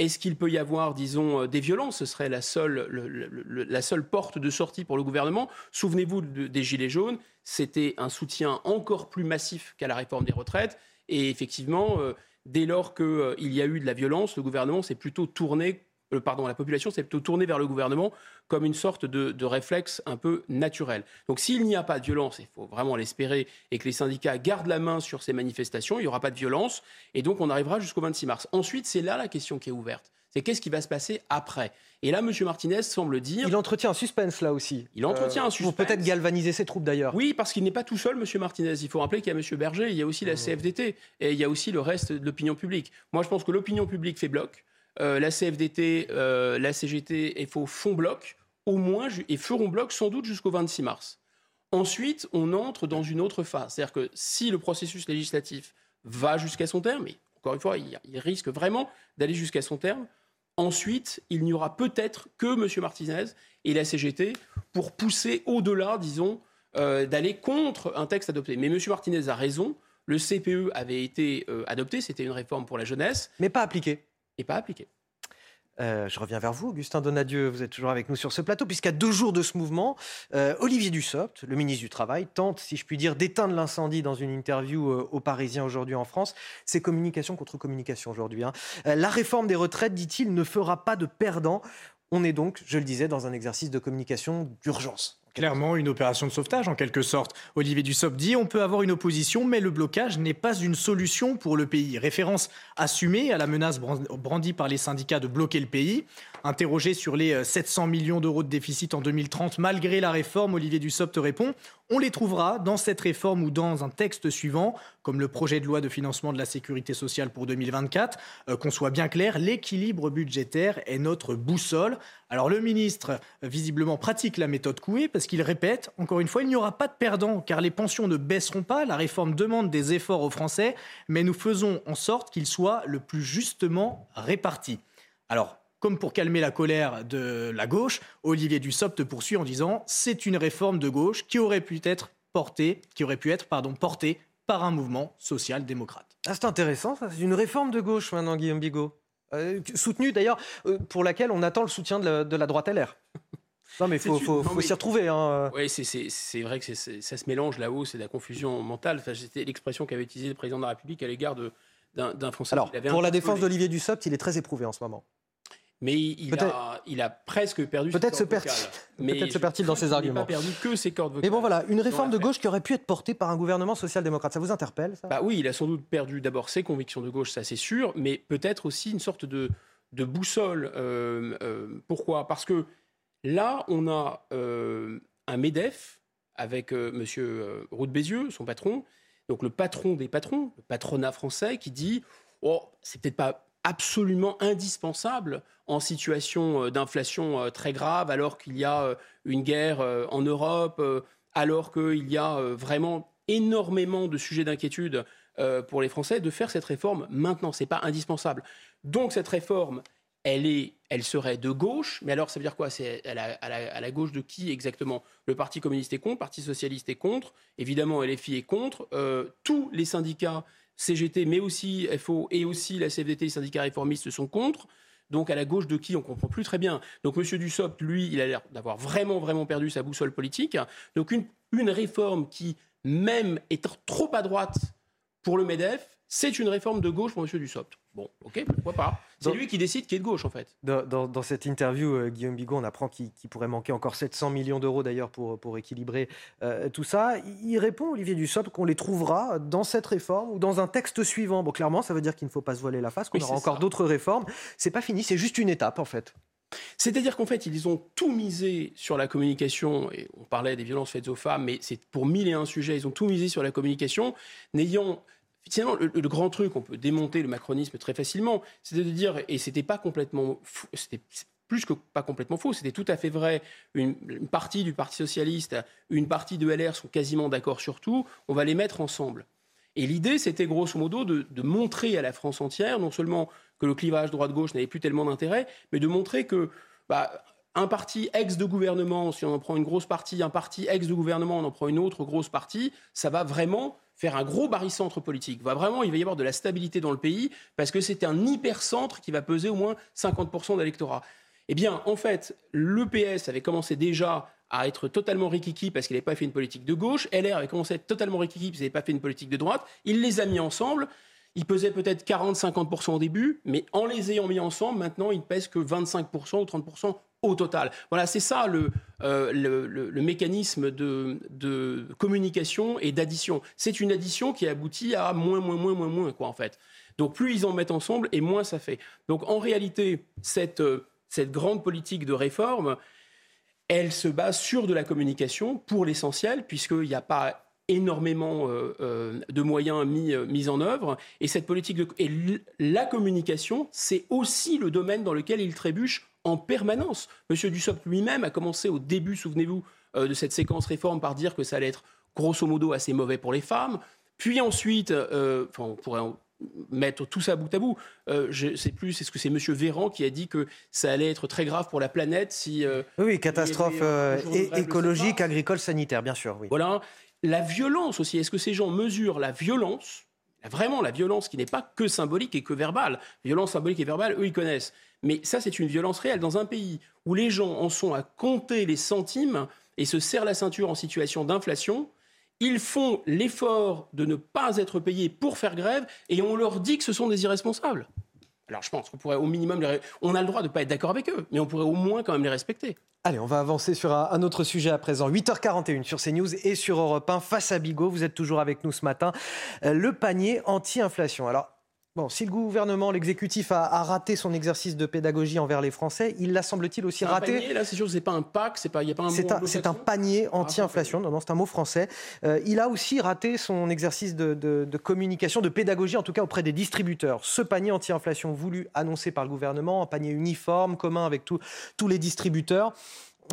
S3: Est-ce qu'il peut y avoir, disons, euh, des violences? Ce serait la seule, porte de sortie pour le gouvernement. Souvenez-vous des Gilets jaunes, c'était un soutien encore plus massif qu'à la réforme des retraites. Et effectivement, euh, dès lors qu'il euh, y a eu de la violence, le gouvernement s'est plutôt tourné euh, pardon, la population s'est plutôt tournée vers le gouvernement comme une sorte de, réflexe un peu naturel. Donc s'il n'y a pas de violence, il faut vraiment l'espérer, et que les syndicats gardent la main sur ces manifestations, il n'y aura pas de violence, et donc on arrivera jusqu'au 26 mars. Ensuite, c'est là la question qui est ouverte. C'est qu'est-ce qui va se passer après? Et là, M. Martinez semble dire...
S2: Il entretient un suspense là aussi.
S3: Il entretient un euh, suspense.
S2: Pour peut-être galvaniser ses troupes d'ailleurs.
S3: Oui, parce qu'il n'est pas tout seul, M. Martinez. Il faut rappeler qu'il y a M. Berger, il y a aussi la mmh. CFDT, et il y a aussi le reste de l'opinion publique. Moi, je pense que l'opinion publique fait bloc. Euh, la CFDT, euh, la CGT et FO font bloc, au moins, et feront bloc sans doute jusqu'au 26 mars. Ensuite, on entre dans une autre phase. C'est-à-dire que si le processus législatif va jusqu'à son terme, et encore une fois, il, risque vraiment d'aller jusqu'à son terme, ensuite, il n'y aura peut-être que M. Martinez et la CGT pour pousser au-delà, disons, euh, d'aller contre un texte adopté. Mais M. Martinez a raison, le CPE avait été adopté, c'était une réforme pour la jeunesse.
S2: Mais pas appliqué
S3: pas appliqué.
S2: Euh, je reviens vers vous, Augustin Donadieu, vous êtes toujours avec nous sur ce plateau, puisqu'à deux jours de ce mouvement, euh, Olivier Dussopt, le ministre du Travail, tente, si je puis dire, d'éteindre l'incendie dans une interview euh, aux Parisiens aujourd'hui en France. C'est communication contre communication aujourd'hui. Hein. la réforme des retraites, dit-il, ne fera pas de perdants. On est donc, je le disais, dans un exercice de communication d'urgence.
S13: Clairement, une opération de sauvetage en quelque sorte. Olivier Dussopt dit on peut avoir une opposition, mais le blocage n'est pas une solution pour le pays. Référence assumée à la menace brandie par les syndicats de bloquer le pays. Interrogé sur les 700 euh, millions d'euros de déficit en 2030, malgré la réforme, Olivier Dussopt répond on les trouvera dans cette réforme ou dans un texte suivant, comme le projet de loi de financement de la sécurité sociale pour 2024. Euh, qu'on soit bien clair, l'équilibre budgétaire est notre boussole. Alors le ministre, visiblement, pratique la méthode Coué parce qu'il répète, encore une fois, il n'y aura pas de perdants car les pensions ne baisseront pas. La réforme demande des efforts aux Français, mais nous faisons en sorte qu'ils soient le plus justement répartis. Alors, comme pour calmer la colère de la gauche, Olivier Dussopt poursuit en disant c'est une réforme de gauche qui aurait pu être portée, qui aurait pu être pardon, portée par un mouvement social-démocrate.
S2: Ah, c'est intéressant, ça. C'est une réforme de gauche maintenant, Guillaume Bigot. Euh, soutenue d'ailleurs, euh, pour laquelle on attend le soutien de la, droite LR. Non, mais il faut, s'y retrouver. Hein.
S3: Oui, c'est vrai que ça se mélange là-haut, c'est de la confusion mentale. Enfin, C'était l'expression qu'avait utilisée le président de la République à l'égard d'un Français.
S2: Alors, pour la défense d'Olivier Dussopt, il est très éprouvé en ce moment
S3: mais il a, il a, presque perdu
S2: peut-être se peut-être se perd-il dans ses arguments.
S3: Il n'a pas perdu que ses cordes vocales.
S2: Mais bon voilà, une réforme de gauche qui aurait pu être portée par un gouvernement social-démocrate, ça vous interpelle ça?
S3: Bah oui, il a sans doute perdu d'abord ses convictions de gauche, ça c'est sûr, mais peut-être aussi une sorte de, de boussole. Euh, euh, pourquoi? Parce que là, on a euh, un Medef avec Monsieur Roux Bézieux, son patron, donc le patron des patrons, le patronat français, qui dit oh, c'est peut-être pas absolument indispensable en situation euh, d'inflation euh, très grave, alors qu'il y a euh, une guerre en Europe, alors qu'il y a vraiment énormément de sujets d'inquiétude pour les Français, de faire cette réforme maintenant. Ce n'est pas indispensable. Donc cette réforme, elle, est, elle serait de gauche, mais alors ça veut dire quoi? C'est à la, à, la, gauche de qui exactement? Le Parti communiste est contre, le Parti socialiste est contre, évidemment LFI est contre, tous les syndicats CGT, mais aussi FO et aussi la CFDT, les syndicats réformistes sont contre. Donc à la gauche de qui on comprend plus très bien. Donc M. Dussopt, lui, il a l'air d'avoir vraiment, vraiment perdu sa boussole politique. Donc une, une réforme qui, même étant trop à droite pour le MEDEF, c'est une réforme de gauche pour M. Dussopt. Bon, ok, pourquoi pas C'est lui qui décide qui est de gauche, en fait.
S2: Dans, cette interview, euh, Guillaume Bigot, on apprend qu'il pourrait manquer encore 700 millions d'euros, d'ailleurs, pour, pour équilibrer euh, tout ça. Il répond, Olivier Dussopt, qu'on les trouvera dans cette réforme ou dans un texte suivant. Bon, clairement, ça veut dire qu'il ne faut pas se voiler la face, qu'on aura encore d'autres réformes. C'est pas fini, c'est juste une étape, en fait.
S3: C'est-à-dire qu'en fait, ils ont tout misé sur la communication, et on parlait des violences faites aux femmes, mais c'est pour mille et un sujets, ils ont tout misé sur la communication, n'ayant Finalement, le, grand truc, on peut démonter le macronisme très facilement, c'était de dire, et c'était pas complètement c'était plus que pas complètement faux, c'était tout à fait vrai. Une, partie du Parti socialiste, une partie de LR sont quasiment d'accord sur tout. On va les mettre ensemble. Et l'idée, c'était grosso modo de, montrer à la France entière, non seulement que le clivage droite-gauche n'avait plus tellement d'intérêt, mais de montrer que bah, un parti ex de gouvernement, si on en prend une grosse partie, un parti ex de gouvernement, on en prend une autre grosse partie, ça va vraiment faire un gros barycentre politique. Va vraiment, il va y avoir de la stabilité dans le pays parce que c'est un hypercentre qui va peser au moins 50% d'électorat. Eh bien, en fait, le PS avait commencé déjà à être totalement rikiki parce qu'il n'avait pas fait une politique de gauche. LR avait commencé à être totalement rikiki parce qu'il n'avait pas fait une politique de droite. Il les a mis ensemble. Ils pesaient peut-être 40-50% au début, mais en les ayant mis ensemble, maintenant, ils pèsent que 25% ou 30% au total. Voilà, c'est ça le, euh, le, mécanisme de, de, communication et d'addition. C'est une addition qui aboutit à moins, moins, moins, moins, moins, quoi, en fait. Donc plus ils en mettent ensemble, et moins ça fait. Donc en réalité, cette, euh, cette grande politique de réforme, elle se base sur de la communication pour l'essentiel, puisqu'il n'y a pas énormément euh, de moyens mis, mis en œuvre. Et cette politique de, et la communication, c'est aussi le domaine dans lequel il trébuche en permanence. Monsieur Dussopt lui-même a commencé au début, souvenez-vous, euh, de cette séquence réforme par dire que ça allait être grosso modo assez mauvais pour les femmes. Puis ensuite, euh, on pourrait mettre tout ça bout à bout. Euh, je sais plus, est-ce que c'est Monsieur Véran qui a dit que ça allait être très grave pour la planète si.
S2: oui, catastrophe écologique, agricole, sanitaire, bien sûr. Oui.
S3: Voilà. La violence aussi. Est-ce que ces gens mesurent la violence Vraiment la violence qui n'est pas que symbolique et que verbale? Violence symbolique et verbale, eux, ils connaissent. Mais ça, c'est une violence réelle. Dans un pays où les gens en sont à compter les centimes et se serrent la ceinture en situation d'inflation, ils font l'effort de ne pas être payés pour faire grève et on leur dit que ce sont des irresponsables. Alors je pense qu'on pourrait au minimum, on a le droit de ne pas être d'accord avec eux, mais on pourrait au moins quand même les respecter.
S2: Allez, on va avancer sur un, autre sujet à présent. 8h41 sur CNews et sur Europe 1. Face à Bigot, vous êtes toujours avec nous ce matin. Euh, le panier anti-inflation. Alors, Bon, si le gouvernement, l'exécutif a, raté son exercice de pédagogie envers les Français, il l'a semble-t-il aussi raté.
S3: Panier, là, c'est sûr, c'est pas un pack, c'est pas, y a pas un.
S2: C'est un, c'est un panier ah, anti-inflation. non, non, c'est un mot français. Euh, il a aussi raté son exercice de, communication, de pédagogie, en tout cas auprès des distributeurs. Ce panier anti-inflation voulu, annoncé par le gouvernement, un panier uniforme, commun avec tous les distributeurs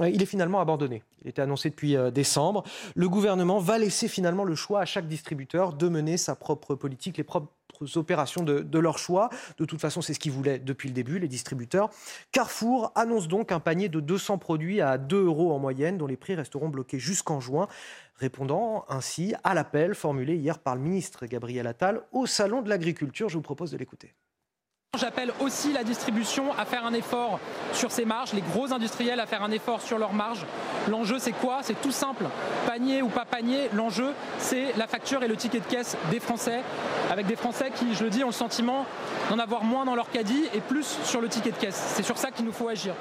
S2: euh, il est finalement abandonné. Il était annoncé depuis euh, décembre. Le gouvernement va laisser finalement le choix à chaque distributeur de mener sa propre politique, les propres opérations de, leur choix. De toute façon, c'est ce qu'ils voulaient depuis le début, les distributeurs. Carrefour annonce donc un panier de 200 produits à 2 euros en moyenne, dont les prix resteront bloqués jusqu'en juin, répondant ainsi à l'appel formulé hier par le ministre Gabriel Attal au Salon de l'Agriculture. Je vous propose de l'écouter.
S14: J'appelle aussi la distribution à faire un effort sur ses marges, les gros industriels à faire un effort sur leurs marges. L'enjeu, c'est quoi? C'est tout simple. Panier ou pas panier, l'enjeu, c'est la facture et le ticket de caisse des Français, avec des Français qui, je le dis, ont le sentiment d'en avoir moins dans leur caddie et plus sur le ticket de caisse. C'est sur ça qu'il nous faut agir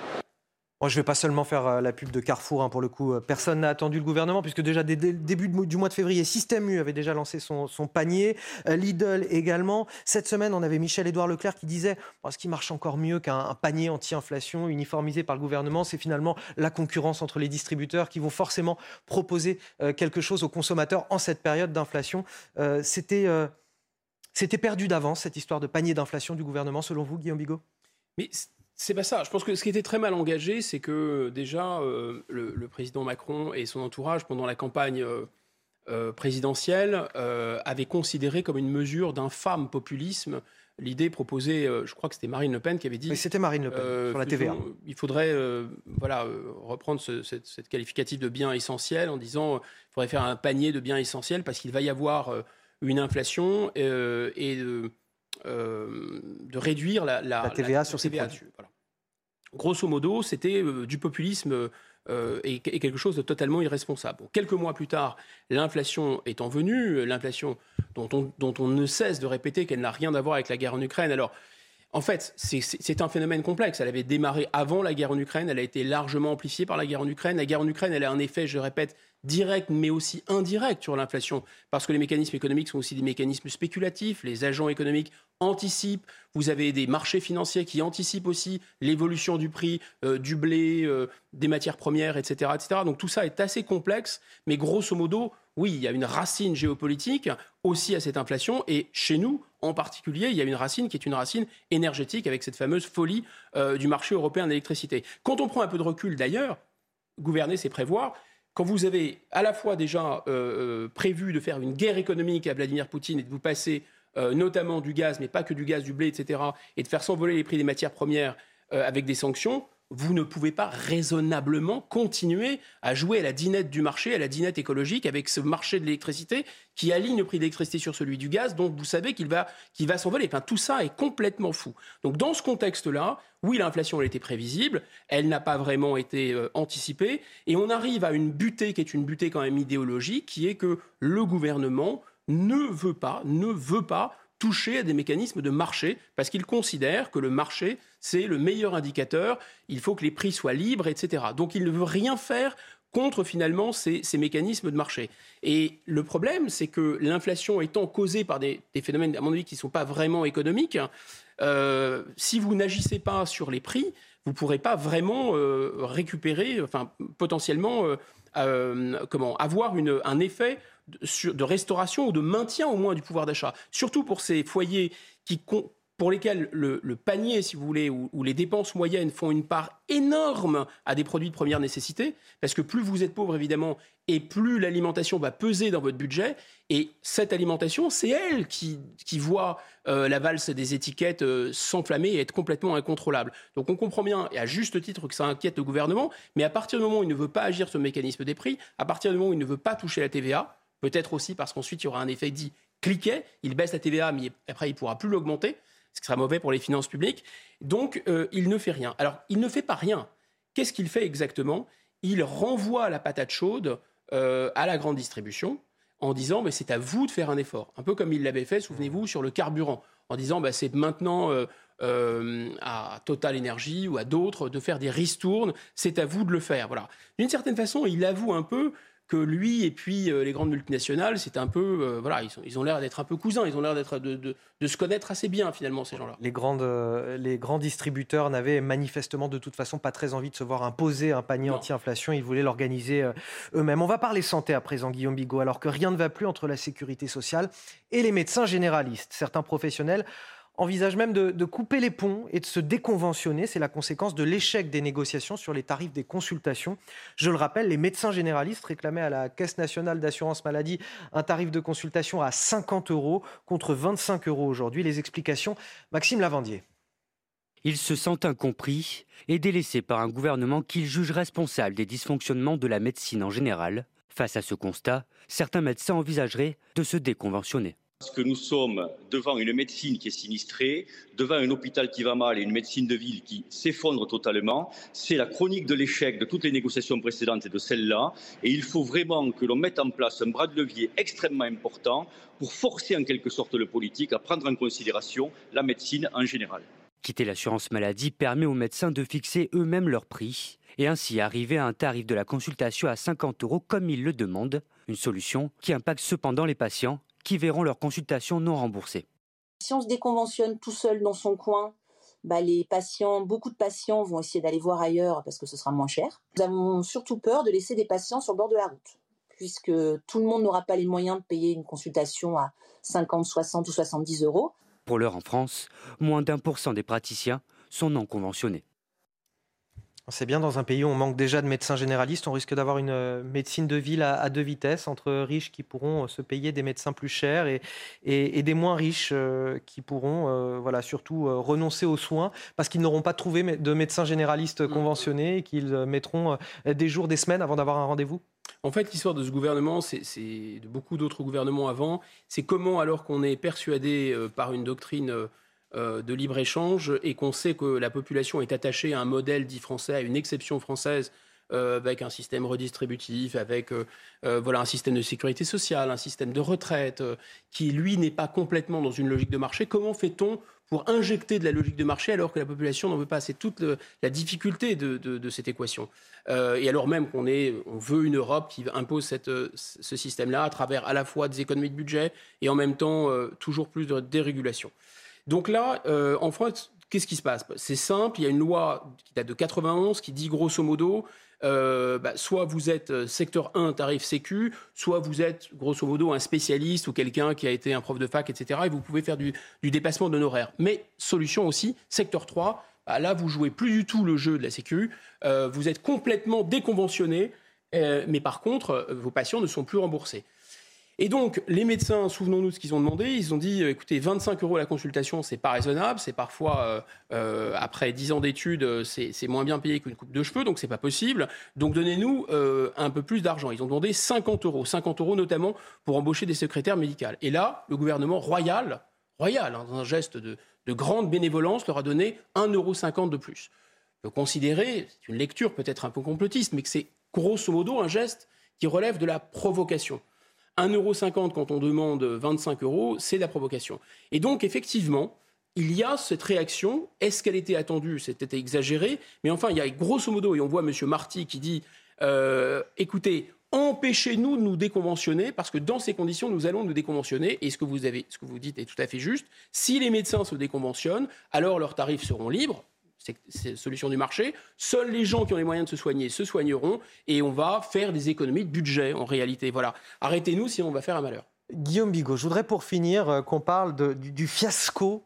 S2: je ne vais pas seulement faire euh, la pub de Carrefour, hein, pour le coup. Euh, personne n'a attendu le gouvernement, puisque déjà dès, le début du mois de février, Système U avait déjà lancé son, panier, euh, Lidl également. Cette semaine, on avait Michel-Édouard Leclerc qui disait ce qui marche encore mieux qu'un panier anti-inflation uniformisé par le gouvernement, c'est finalement la concurrence entre les distributeurs qui vont forcément proposer quelque chose aux consommateurs en cette période d'inflation. C'était perdu d'avance, cette histoire de panier d'inflation du gouvernement, selon vous, Guillaume Bigot?
S3: C'est pas ça. Je pense que ce qui était très mal engagé, c'est que déjà euh, le, président Macron et son entourage, pendant la campagne euh, euh, présidentielle, avaient considéré comme une mesure d'infâme populisme l'idée proposée, je crois que c'était Marine Le Pen qui avait dit.
S2: Mais c'était Marine Le Pen sur la TVA.
S3: Il faudrait, voilà, reprendre ce, cette, qualificative de bien essentiel en disant, il faudrait faire un panier de biens essentiels parce qu'il va y avoir une inflation et euh, de réduire la,
S2: TVA sur ces
S3: Grosso modo, c'était euh, du populisme est, quelque chose de totalement irresponsable. quelques mois plus tard, l'inflation étant venue, l'inflation dont on, dont on ne cesse de répéter qu'elle n'a rien à voir avec la guerre en Ukraine. Alors, en fait, c'est un phénomène complexe. Elle avait démarré avant la guerre en Ukraine, elle a été largement amplifiée par la guerre en Ukraine. La guerre en Ukraine, elle a un effet, je répète, direct mais aussi indirect sur l'inflation, parce que les mécanismes économiques sont aussi des mécanismes spéculatifs, les agents économiques anticipent, vous avez des marchés financiers qui anticipent aussi l'évolution du prix euh, du blé, euh, des matières premières, etc., etc. Donc tout ça est assez complexe, mais grosso modo, oui, il y a une racine géopolitique aussi à cette inflation, et chez nous, en particulier, il y a une racine qui est une racine énergétique avec cette fameuse folie euh, du marché européen d'électricité. Quand on prend un peu de recul d'ailleurs, gouverner, c'est prévoir. Quand vous avez à la fois déjà prévu de faire une guerre économique à Vladimir Poutine et de vous passer notamment du gaz, mais pas que du gaz, du blé, etc., et de faire s'envoler les prix des matières premières avec des sanctions, vous ne pouvez pas raisonnablement continuer à jouer à la dinette du marché, à la dinette écologique avec ce marché de l'électricité qui aligne le prix de l'électricité sur celui du gaz, donc vous savez qu'il va, va s'envoler. Enfin, tout ça est complètement fou. Donc dans ce contexte-là, oui, l'inflation elle était prévisible, elle n'a pas vraiment été euh, anticipée, et on arrive à une butée qui est une butée quand même idéologique, qui est que le gouvernement ne veut pas, ne veut pas toucher à des mécanismes de marché, parce qu'il considère que le marché, c'est le meilleur indicateur, il faut que les prix soient libres, etc. Donc il ne veut rien faire contre finalement ces, mécanismes de marché. Et le problème, c'est que l'inflation étant causée par des, phénomènes, à mon avis, qui ne sont pas vraiment économiques, euh, si vous n'agissez pas sur les prix, vous ne pourrez pas vraiment euh, récupérer, enfin potentiellement, euh, comment, avoir un effet de, restauration ou de maintien au moins du pouvoir d'achat. Surtout pour ces foyers qui, pour lesquels le, panier, si vous voulez, ou, les dépenses moyennes font une part énorme à des produits de première nécessité, parce que plus vous êtes pauvre, évidemment, et plus l'alimentation va peser dans votre budget, et cette alimentation, c'est elle qui, voit euh, la valse des étiquettes euh, s'enflammer et être complètement incontrôlable. Donc on comprend bien, et à juste titre, que ça inquiète le gouvernement, mais à partir du moment où il ne veut pas agir sur le mécanisme des prix, à partir du moment où il ne veut pas toucher la TVA, Peut-être aussi parce qu'ensuite, il y aura un effet dit cliquet, il baisse la TVA, mais après, il ne pourra plus l'augmenter, ce qui sera mauvais pour les finances publiques. Donc, euh, il ne fait rien. Alors, il ne fait pas rien. Qu'est-ce qu'il fait exactement? Il renvoie la patate chaude euh, à la grande distribution en disant mais c'est à vous de faire un effort. Un peu comme il l'avait fait, souvenez-vous, sur le carburant, en disant bah, c'est maintenant euh, à Total Energy ou à d'autres de faire des ristournes, c'est à vous de le faire. Voilà. D'une certaine façon, il avoue un peu que lui et puis euh, les grandes multinationales, c'est un peu, euh, voilà, ils, ils ont l'air d'être un peu cousins, ils ont l'air d'être de, de, de, se connaître assez bien finalement ces gens-là.
S2: Les, grandes, euh, les grands distributeurs n'avaient manifestement de toute façon pas très envie de se voir imposer un panier anti-inflation, ils voulaient l'organiser eux-mêmes. On va parler santé à présent, Guillaume Bigot, alors que rien ne va plus entre la sécurité sociale et les médecins généralistes. Certains professionnels envisage même de, couper les ponts et de se déconventionner. C'est la conséquence de l'échec des négociations sur les tarifs des consultations. Je le rappelle, les médecins généralistes réclamaient à la Caisse nationale d'assurance maladie un tarif de consultation à 50 euros contre 25 euros aujourd'hui. Les explications, Maxime Lavandier.
S15: Ils se sentent incompris et délaissés par un gouvernement qu'ils jugent responsable des dysfonctionnements de la médecine en général. Face à ce constat, certains médecins envisageraient de se déconventionner.
S16: Parce que nous sommes devant une médecine qui est sinistrée, devant un hôpital qui va mal et une médecine de ville qui s'effondre totalement. C'est la chronique de l'échec de toutes les négociations précédentes et de celle-là. Et il faut vraiment que l'on mette en place un bras de levier extrêmement important pour forcer en quelque sorte le politique à prendre en considération la médecine en général.
S15: Quitter l'assurance maladie permet aux médecins de fixer eux-mêmes leur prix et ainsi arriver à un tarif de la consultation à 50 euros comme ils le demandent. Une solution qui impacte cependant les patients qui verront leur consultation non remboursée.
S17: Si on se déconventionne tout seul dans son coin, bah, les patients, beaucoup de patients vont essayer d'aller voir ailleurs parce que ce sera moins cher. Nous avons surtout peur de laisser des patients sur le bord de la route, puisque tout le monde n'aura pas les moyens de payer une consultation à 50, 60 ou 70 euros.
S15: Pour l'heure en France, moins d'un pour cent des praticiens sont non conventionnés.
S2: C'est bien dans un pays où on manque déjà de médecins généralistes, on risque d'avoir une euh, médecine de ville à, deux vitesses, entre riches qui pourront euh, se payer des médecins plus chers et, et, des moins riches euh, qui pourront voilà, surtout renoncer aux soins parce qu'ils n'auront pas trouvé de médecins généralistes mmh. conventionnés et qu'ils mettront des jours, des semaines avant d'avoir un rendez-vous
S3: en fait, l'histoire de ce gouvernement, c'est de beaucoup d'autres gouvernements avant, c'est comment, alors qu'on est persuadé par une doctrine de libre-échange et qu'on sait que la population est attachée à un modèle dit français, à une exception française, avec un système redistributif, avec voilà, un système de sécurité sociale, un système de retraite, qui lui n'est pas complètement dans une logique de marché. Comment fait-on pour injecter de la logique de marché alors que la population n'en veut pas? C'est toute la difficulté de, cette équation. Euh, et alors même qu'on on veut une Europe qui impose ce système-là à travers à la fois des économies de budget et en même temps euh, toujours plus de dérégulation. Donc là, euh, en France, qu'est-ce qui se passe? C'est simple, il y a une loi qui date de 91 qui dit grosso modo euh, bah, soit vous êtes euh, secteur 1 tarif sécu, soit vous êtes grosso modo un spécialiste ou quelqu'un qui a été un prof de fac, etc. Et vous pouvez faire du, dépassement d'honoraires. Mais solution aussi, secteur 3, bah, là vous jouez plus du tout le jeu de la sécu, vous êtes complètement déconventionné, mais par contre vos patients ne sont plus remboursés. Et donc, les médecins, souvenons-nous de ce qu'ils ont demandé, ils ont dit, euh, écoutez, 25 euros la consultation, c'est pas raisonnable, c'est parfois, euh, euh, après 10 ans d'études, c'est moins bien payé qu'une coupe de cheveux, donc c'est pas possible. Donc donnez-nous un peu plus d'argent. Ils ont demandé 50 euros, 50 euros notamment pour embaucher des secrétaires médicales. Et là, le gouvernement royal, royal, hein, dans un geste de, grande bénévolence, leur a donné 1,50 euro de plus. Peut considérer, c'est une lecture peut-être un peu complotiste, mais que c'est grosso modo un geste qui relève de la provocation. 1,50€ quand on demande 25 euros, c'est la provocation. Et donc, effectivement, il y a cette réaction. Est-ce qu'elle était attendue? C'était exagéré. Mais enfin, il y a grosso modo, et on voit M. Marty qui dit euh, écoutez, empêchez-nous de nous déconventionner, parce que dans ces conditions, nous allons nous déconventionner. Et ce que vous, dites est tout à fait juste. Si les médecins se déconventionnent, alors leurs tarifs seront libres solution du marché. Seuls les gens qui ont les moyens de se soigner se soigneront et on va faire des économies de budget en réalité. Voilà. Arrêtez-nous sinon on va faire un malheur.
S2: Guillaume Bigot, je voudrais pour finir euh, qu'on parle du, fiasco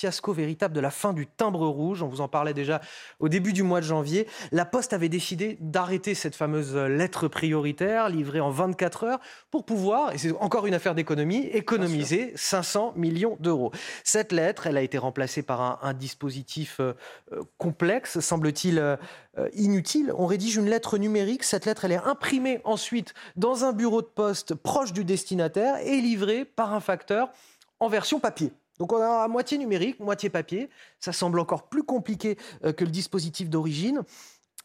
S2: fiasco véritable de la fin du timbre rouge. On vous en parlait déjà au début du mois de janvier. La Poste avait décidé d'arrêter cette fameuse lettre prioritaire livrée en 24 heures pour pouvoir, et c'est encore une affaire d'économie, économiser 500 millions d'euros. Cette lettre, elle a été remplacée par un, dispositif euh, euh, complexe, semble-t-il euh, inutile. On rédige une lettre numérique. Cette lettre, elle est imprimée ensuite dans un bureau de poste proche du destinataire et livrée par un facteur en version papier. Donc on a moitié numérique, moitié papier. Ça semble encore plus compliqué euh, que le dispositif d'origine.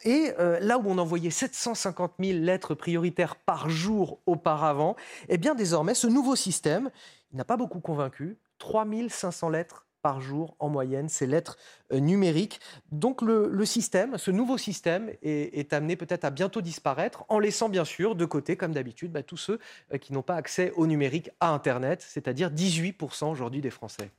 S2: Et euh, là où on envoyait 750 000 lettres prioritaires par jour auparavant, eh bien désormais, ce nouveau système, n'a pas beaucoup convaincu. 3500 lettres par jour en moyenne, ces lettres euh, numériques. Donc le, système, ce nouveau système est, amené peut-être à bientôt disparaître, en laissant bien sûr de côté, comme d'habitude, bah, tous ceux euh, qui n'ont pas accès au numérique, à Internet, c'est-à-dire 18% aujourd'hui des Français.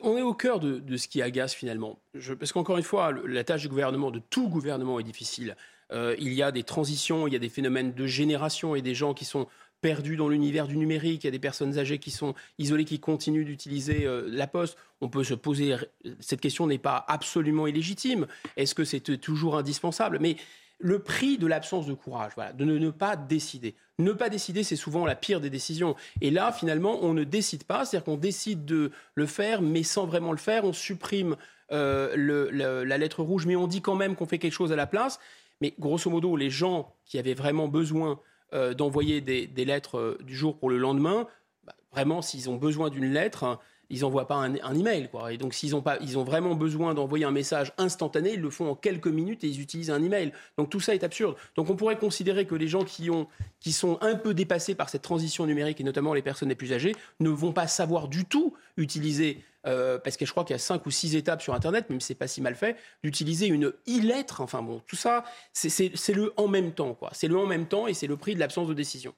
S3: on est au cœur de, ce qui agace finalement. parce qu'encore une fois, la tâche du gouvernement, de tout gouvernement, est difficile. Euh, il y a des transitions, il y a des phénomènes de génération et des gens qui sont perdus dans l'univers du numérique, il y a des personnes âgées qui sont isolées, qui continuent d'utiliser euh, la poste. On peut se poser, cette question n'est pas absolument illégitime. Est-ce que c'est toujours indispensable? Mais le prix de l'absence de courage, voilà, de ne, pas décider. Ne pas décider, c'est souvent la pire des décisions. Et là, finalement, on ne décide pas, c'est-à-dire qu'on décide de le faire, mais sans vraiment le faire. On supprime euh, la lettre rouge, mais on dit quand même qu'on fait quelque chose à la place. Mais grosso modo, les gens qui avaient vraiment besoin euh, d'envoyer des, lettres euh, du jour pour le lendemain, bah, vraiment, s'ils ont besoin d'une lettre, hein, ils n'envoient pas un, email. Quoi. Et donc, s'ils ont, pas, ils ont vraiment besoin d'envoyer un message instantané, ils le font en quelques minutes et ils utilisent un email. Donc, tout ça est absurde. Donc, on pourrait considérer que les gens qui, ont, qui sont un peu dépassés par cette transition numérique, et notamment les personnes les plus âgées, ne vont pas savoir du tout utiliser euh, parce que je crois qu'il y a cinq ou six étapes sur Internet, même si c'est pas si mal fait, d'utiliser une e-lettre. Enfin bon, tout ça, c'est le en même temps. C'est le en même temps et c'est le prix de l'absence de décision.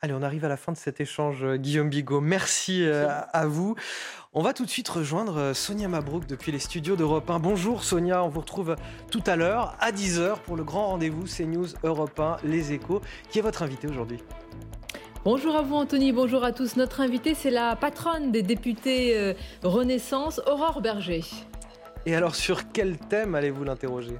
S2: Allez, on arrive à la fin de cet échange, euh, Guillaume Bigot. Merci euh, à vous. On va tout de suite rejoindre Sonia Mabrouk depuis les studios d'Europe 1. Bonjour Sonia, on vous retrouve tout à l'heure à 10h pour le grand rendez-vous CNews Europe 1 Les Échos. Qui est votre invité aujourd'hui?
S18: Bonjour à vous Anthony, bonjour à tous. Notre invitée, c'est la patronne des députés euh, Renaissance, Aurore Berger.
S2: Et alors sur quel thème allez-vous l'interroger?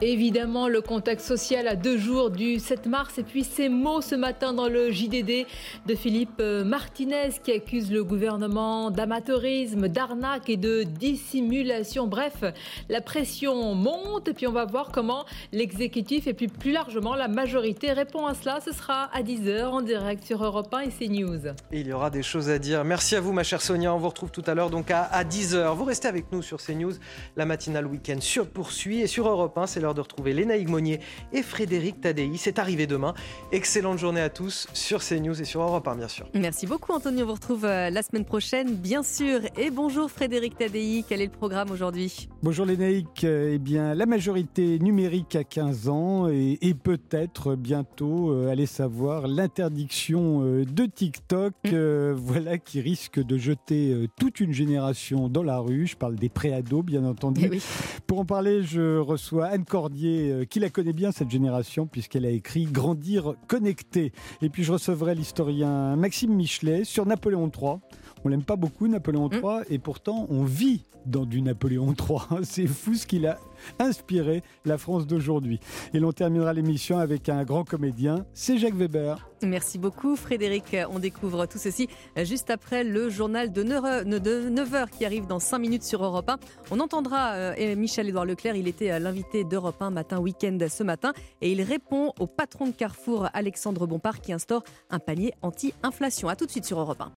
S18: Évidemment, le contexte social à deux jours du 7 mars et puis ces mots ce matin dans le JDD de Philippe euh, Martinez qui accuse le gouvernement d'amateurisme, d'arnaque et de dissimulation. Bref, la pression monte et puis on va voir comment l'exécutif et puis plus largement la majorité répond à cela. Ce sera à 10h en direct sur Europe 1 et CNews.
S2: Il y aura des choses à dire. Merci à vous ma chère Sonia. On vous retrouve tout à l'heure donc à, 10h. Vous restez avec nous sur CNews. La matinale week-end sur poursuit et sur Europe 1, c'est l'heure de retrouver Léna Monnier et Frédéric Tadei. C'est arrivé demain. Excellente journée à tous sur CNews et sur Europe 1, bien sûr.
S1: Merci beaucoup, Anthony. On vous retrouve euh, la semaine prochaine, bien sûr. Et bonjour, Frédéric Tadei. Quel est le programme aujourd'hui?
S19: Bonjour, Lénaïque. Eh bien, la majorité numérique à 15 ans et, peut-être bientôt, euh, allez savoir, l'interdiction euh, de TikTok. Mmh. voilà qui risque de jeter toute une génération dans la rue. Je parle des préados, bien entendu. Eh Pour en parler, je reçois Anne Cordier, qui la connaît bien, cette génération, puisqu'elle a écrit Grandir connecté. Et puis je recevrai l'historien Maxime Michelet sur Napoléon III. On l'aime pas beaucoup, Napoléon III, mm. et pourtant on vit dans du Napoléon III. C'est fou ce qu'il a inspiré la France d'aujourd'hui. Et l'on terminera l'émission avec un grand comédien, c'est Jacques Weber.
S1: Merci beaucoup Frédéric. On découvre tout ceci juste après le journal de 9h qui arrive dans 5 minutes sur Europe 1. On entendra euh, Michel-Édouard Leclerc, il était euh, l'invité d'Europe 1 matin week-end ce matin et il répond au patron de Carrefour Alexandre Bompard qui instaure un panier anti-inflation. A tout de suite sur Europe 1.